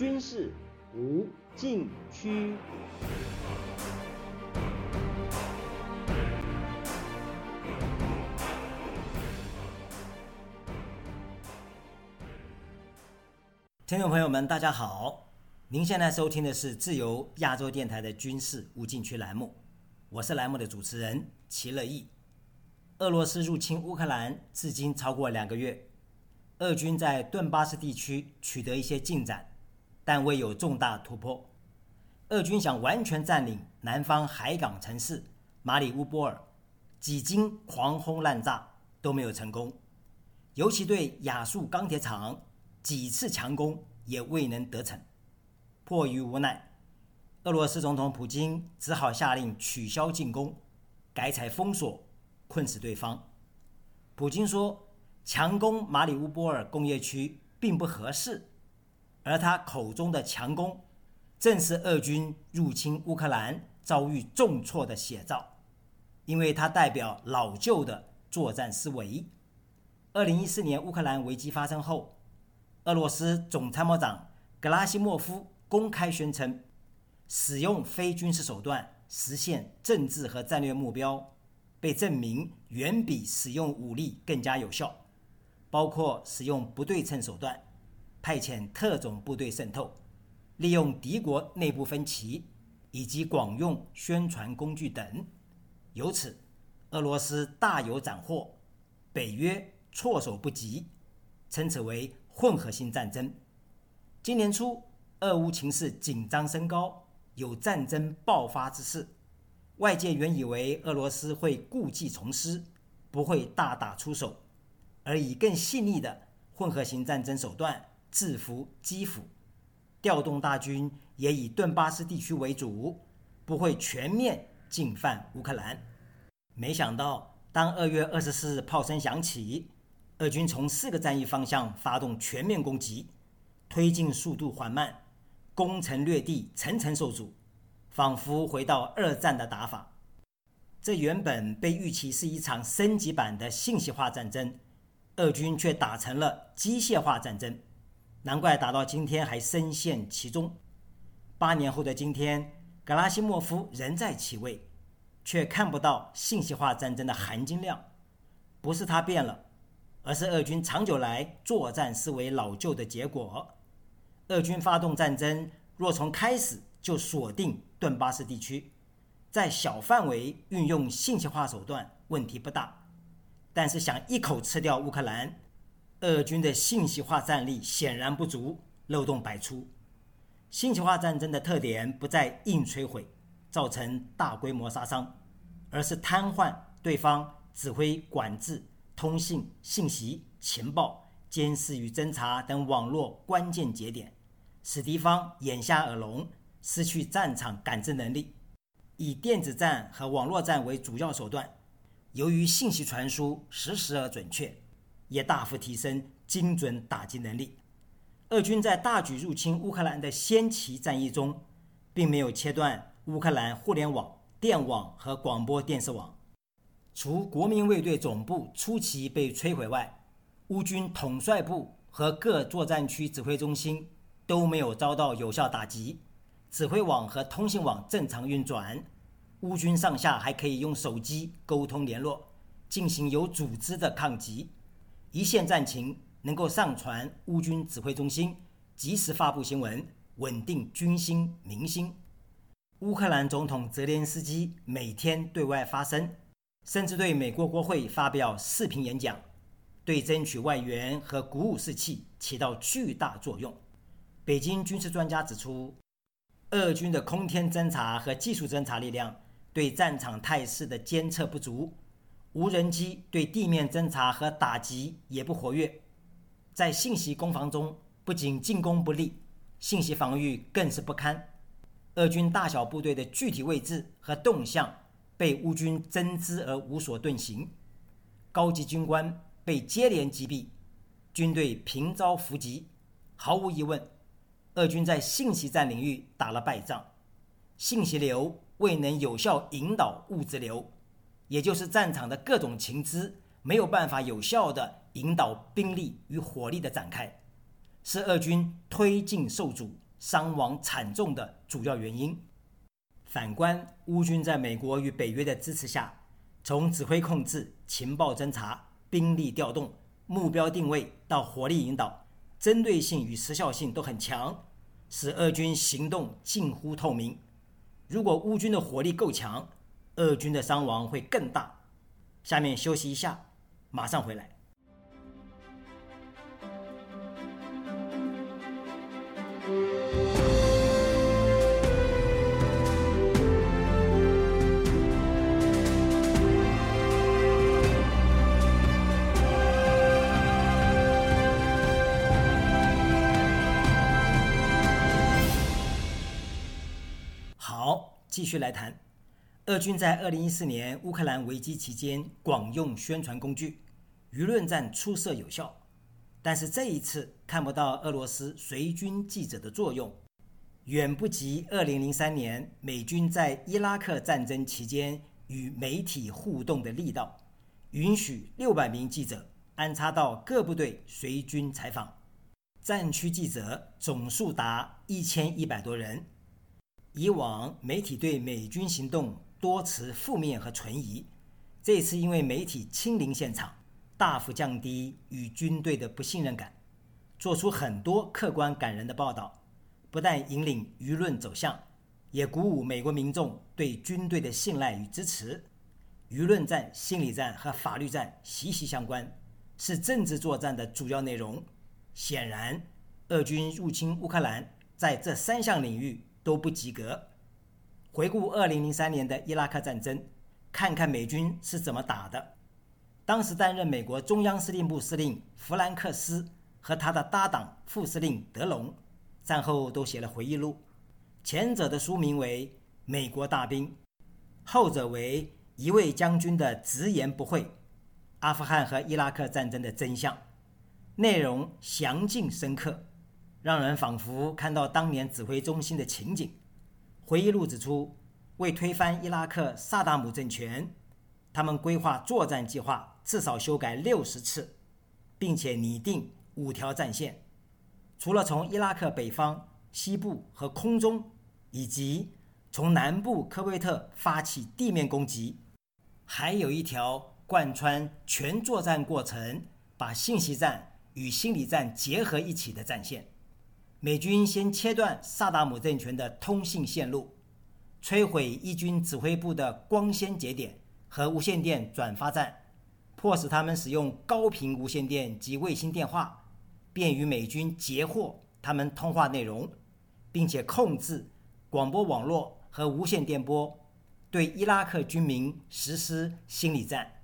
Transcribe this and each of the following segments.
军事无禁区。听众朋友们，大家好！您现在收听的是自由亚洲电台的军事无禁区栏目，我是栏目的主持人齐乐意。俄罗斯入侵乌克兰至今超过两个月，俄军在顿巴斯地区取得一些进展，但未有重大突破。俄军想完全占领南方海港城市马里乌波尔，几经狂轰滥炸都没有成功，尤其对亚速钢铁厂几次强攻也未能得逞。迫于无奈，俄罗斯总统普京只好下令取消进攻，改采封锁。困死对方。普京说，强攻马里乌波尔工业区并不合适，而他口中的强攻，正是俄军入侵乌克兰遭遇重挫的写照，因为它代表老旧的作战思维。二零一四年乌克兰危机发生后，俄罗斯总参谋长格拉西莫夫公开宣称，使用非军事手段实现政治和战略目标。被证明远比使用武力更加有效，包括使用不对称手段、派遣特种部队渗透、利用敌国内部分歧以及广用宣传工具等。由此，俄罗斯大有斩获，北约措手不及，称此为混合性战争。今年初，俄乌情势紧张升高，有战争爆发之势。外界原以为俄罗斯会故技重施，不会大打出手，而以更细腻的混合型战争手段制服基辅，调动大军也以顿巴斯地区为主，不会全面进犯乌克兰。没想到，当二月二十四日炮声响起，俄军从四个战役方向发动全面攻击，推进速度缓慢，攻城略地，层层受阻。仿佛回到二战的打法，这原本被预期是一场升级版的信息化战争，俄军却打成了机械化战争，难怪打到今天还深陷其中。八年后的今天，格拉西莫夫仍在其位，却看不到信息化战争的含金量。不是他变了，而是俄军长久来作战思维老旧的结果。俄军发动战争，若从开始就锁定。顿巴斯地区在小范围运用信息化手段问题不大，但是想一口吃掉乌克兰，俄军的信息化战力显然不足，漏洞百出。信息化战争的特点不在硬摧毁，造成大规模杀伤，而是瘫痪对方指挥、管制、通信、信息、情报、监视与侦查等网络关键节点，使敌方眼瞎耳聋。失去战场感知能力，以电子战和网络战为主要手段。由于信息传输实时而准确，也大幅提升精准打击能力。俄军在大举入侵乌克兰的先期战役中，并没有切断乌克兰互联网、电网和广播电视网。除国民卫队总部初期被摧毁外，乌军统帅部和各作战区指挥中心都没有遭到有效打击。指挥网和通信网正常运转，乌军上下还可以用手机沟通联络，进行有组织的抗击。一线战情能够上传乌军指挥中心，及时发布新闻，稳定军心民心。乌克兰总统泽连斯基每天对外发声，甚至对美国国会发表视频演讲，对争取外援和鼓舞士气起到巨大作用。北京军事专家指出。俄军的空天侦察和技术侦察力量对战场态势的监测不足，无人机对地面侦察和打击也不活跃，在信息攻防中不仅进攻不利，信息防御更是不堪。俄军大小部队的具体位置和动向被乌军侦知而无所遁形，高级军官被接连击毙，军队频遭伏击，毫无疑问。俄军在信息战领域打了败仗，信息流未能有效引导物质流，也就是战场的各种情资没有办法有效的引导兵力与火力的展开，是俄军推进受阻，伤亡惨重的主要原因。反观乌军在美国与北约的支持下，从指挥控制、情报侦察、兵力调动、目标定位到火力引导，针对性与时效性都很强，使俄军行动近乎透明。如果乌军的火力够强，俄军的伤亡会更大。下面休息一下，马上回来。好，继续来谈。俄军在二零一四年乌克兰危机期间广用宣传工具，舆论战出色有效。但是这一次看不到俄罗斯随军记者的作用，远不及二零零三年美军在伊拉克战争期间与媒体互动的力道，允许六百名记者安插到各部队随军采访，战区记者总数达一千一百多人。以往媒体对美军行动多持负面和存疑，这次因为媒体亲临现场，大幅降低与军队的不信任感，做出很多客观感人的报道，不但引领舆论走向，也鼓舞美国民众对军队的信赖与支持。舆论战、心理战和法律战息息相关，是政治作战的主要内容。显然，俄军入侵乌克兰在这三项领域。都不及格。回顾二零零三年的伊拉克战争，看看美军是怎么打的。当时担任美国中央司令部司令弗兰克斯和他的搭档副司令德隆，战后都写了回忆录。前者的书名为《美国大兵》，后者为一位将军的直言不讳：阿富汗和伊拉克战争的真相。内容详尽深刻。让人仿佛看到当年指挥中心的情景。回忆录指出，为推翻伊拉克萨达姆政权，他们规划作战计划至少修改六十次，并且拟定五条战线。除了从伊拉克北方、西部和空中，以及从南部科威特发起地面攻击，还有一条贯穿全作战过程、把信息战与心理战结合一起的战线。美军先切断萨达姆政权的通信线路，摧毁伊军指挥部的光纤节点和无线电转发站，迫使他们使用高频无线电及卫星电话，便于美军截获他们通话内容，并且控制广播网络和无线电波，对伊拉克军民实施心理战，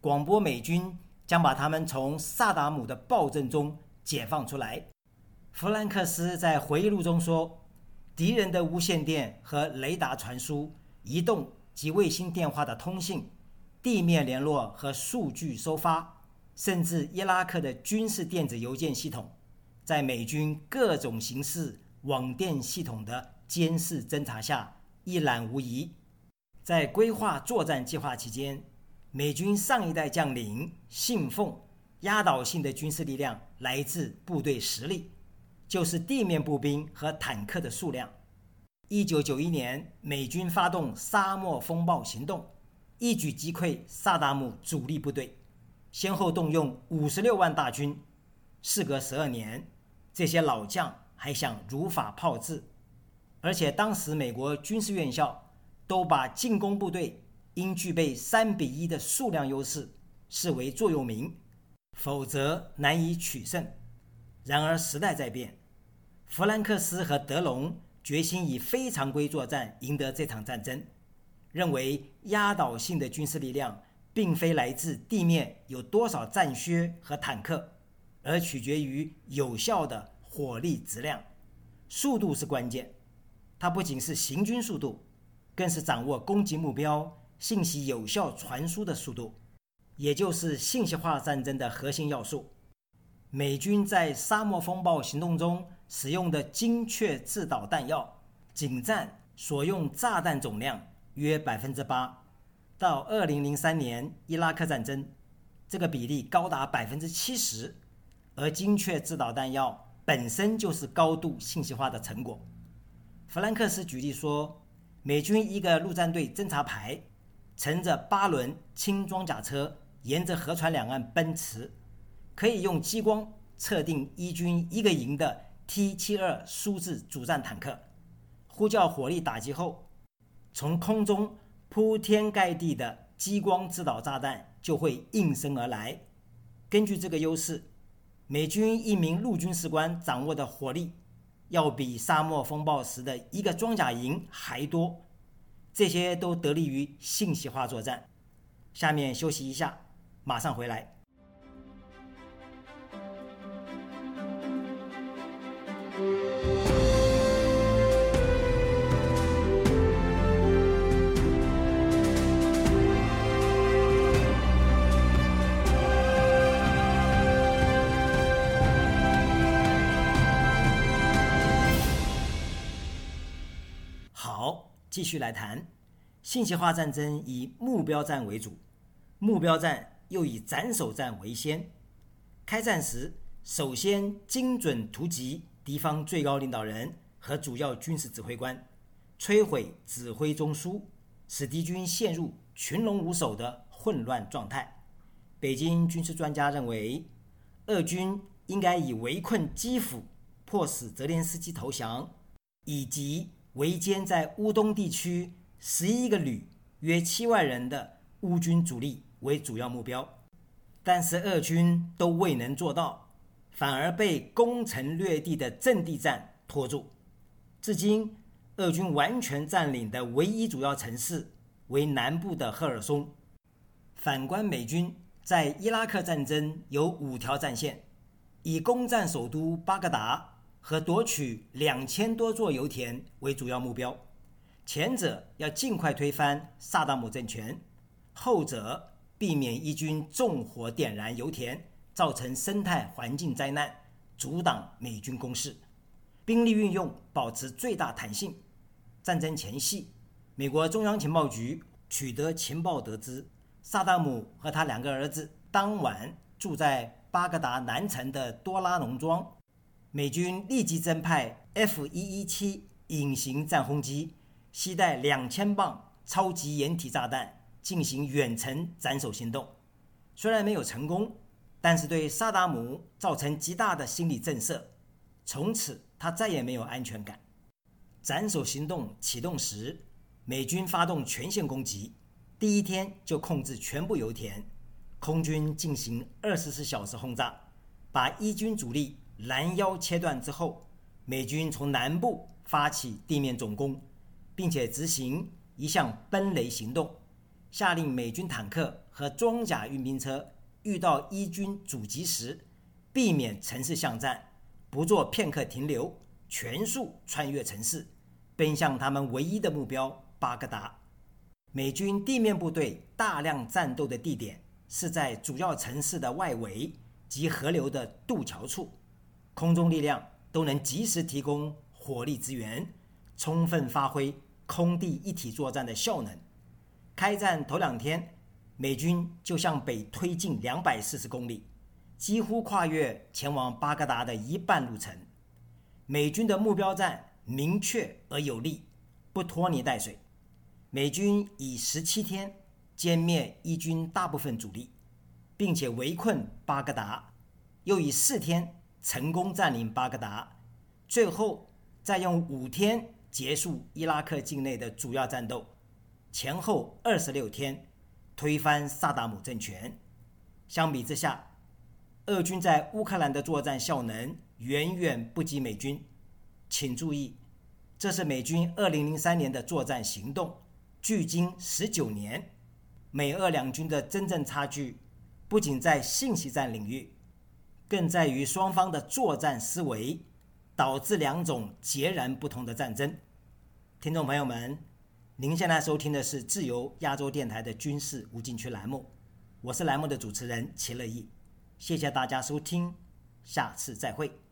广播美军将把他们从萨达姆的暴政中解放出来。弗兰克斯在回忆录中说：“敌人的无线电和雷达传输、移动及卫星电话的通信、地面联络和数据收发，甚至伊拉克的军事电子邮件系统，在美军各种形式网电系统的监视侦查下一览无遗。在规划作战计划期间，美军上一代将领信奉压倒性的军事力量来自部队实力。”就是地面步兵和坦克的数量。一九九一年，美军发动沙漠风暴行动，一举击溃萨达姆主力部队，先后动用五十六万大军。事隔十二年，这些老将还想如法炮制，而且当时美国军事院校都把进攻部队应具备三比一的数量优势视为座右铭，否则难以取胜。然而时代在变，弗兰克斯和德隆决心以非常规作战赢得这场战争，认为压倒性的军事力量并非来自地面有多少战靴和坦克，而取决于有效的火力质量，速度是关键。它不仅是行军速度，更是掌握攻击目标信息有效传输的速度，也就是信息化战争的核心要素。美军在沙漠风暴行动中使用的精确制导弹药，仅占所用炸弹总量约百分之八。到二零零三年伊拉克战争，这个比例高达百分之七十。而精确制导弹药本身就是高度信息化的成果。弗兰克斯举例说，美军一个陆战队侦察排乘着八轮轻装甲车，沿着河川两岸奔驰，可以用激光测定一军一个营的 T-72 苏制主战坦克，呼叫火力打击后，从空中铺天盖地的激光制导炸弹就会应声而来。根据这个优势，美军一名陆军士官掌握的火力。要比沙漠风暴时的一个装甲营还多，这些都得力于信息化作战。下面休息一下，马上回来。继续来谈，信息化战争以目标战为主，目标战又以斩首战为先。开战时，首先精准突击敌方最高领导人和主要军事指挥官，摧毁指挥中枢，使敌军陷入群龙无首的混乱状态。北京军事专家认为，俄军应该以围困基辅、迫使泽连斯基投降，以及围歼在乌东地区十一个旅、约七万人的乌军主力为主要目标，但是俄军都未能做到，反而被攻城略地的阵地战拖住。至今，俄军完全占领的唯一主要城市为南部的赫尔松。反观美军在伊拉克战争有五条战线，以攻占首都巴格达。和夺取两千多座油田为主要目标，前者要尽快推翻萨达姆政权，后者避免伊军纵火点燃油田，造成生态环境灾难，阻挡美军攻势。兵力运用保持最大弹性。战争前夕，美国中央情报局取得情报，得知萨达姆和他两个儿子当晚住在巴格达南城的多拉农庄。美军立即增派 F-117 隐形战轰机，携带两千磅超级掩体炸弹进行远程斩首行动。虽然没有成功，但是对萨达姆造成极大的心理震慑。从此，他再也没有安全感。斩首行动启动时，美军发动全线攻击，第一天就控制全部油田。空军进行二十四小时轰炸，把伊军主力。拦腰切断之后，美军从南部发起地面总攻，并且执行一项奔雷行动，下令美军坦克和装甲运兵车遇到伊军阻击时，避免城市巷战，不做片刻停留，全速穿越城市，奔向他们唯一的目标巴格达。美军地面部队大量战斗的地点是在主要城市的外围及河流的渡桥处。空中力量都能及时提供火力支援，充分发挥空地一体作战的效能。开战头两天，美军就向北推进两百四十公里，几乎跨越前往巴格达的一半路程。美军的目标战明确而有力，不拖泥带水。美军以十七天歼灭伊军大部分主力，并且围困巴格达，又以四天。成功占领巴格达，最后再用五天结束伊拉克境内的主要战斗，前后二十六天推翻萨达姆政权。相比之下，俄军在乌克兰的作战效能远远不及美军。请注意，这是美军二零零三年的作战行动，距今十九年。美俄两军的真正差距，不仅在信息战领域。更在于双方的作战思维，导致两种截然不同的战争。听众朋友们，您现在收听的是自由亚洲电台的军事无禁区栏目，我是栏目的主持人齐乐意，谢谢大家收听，下次再会。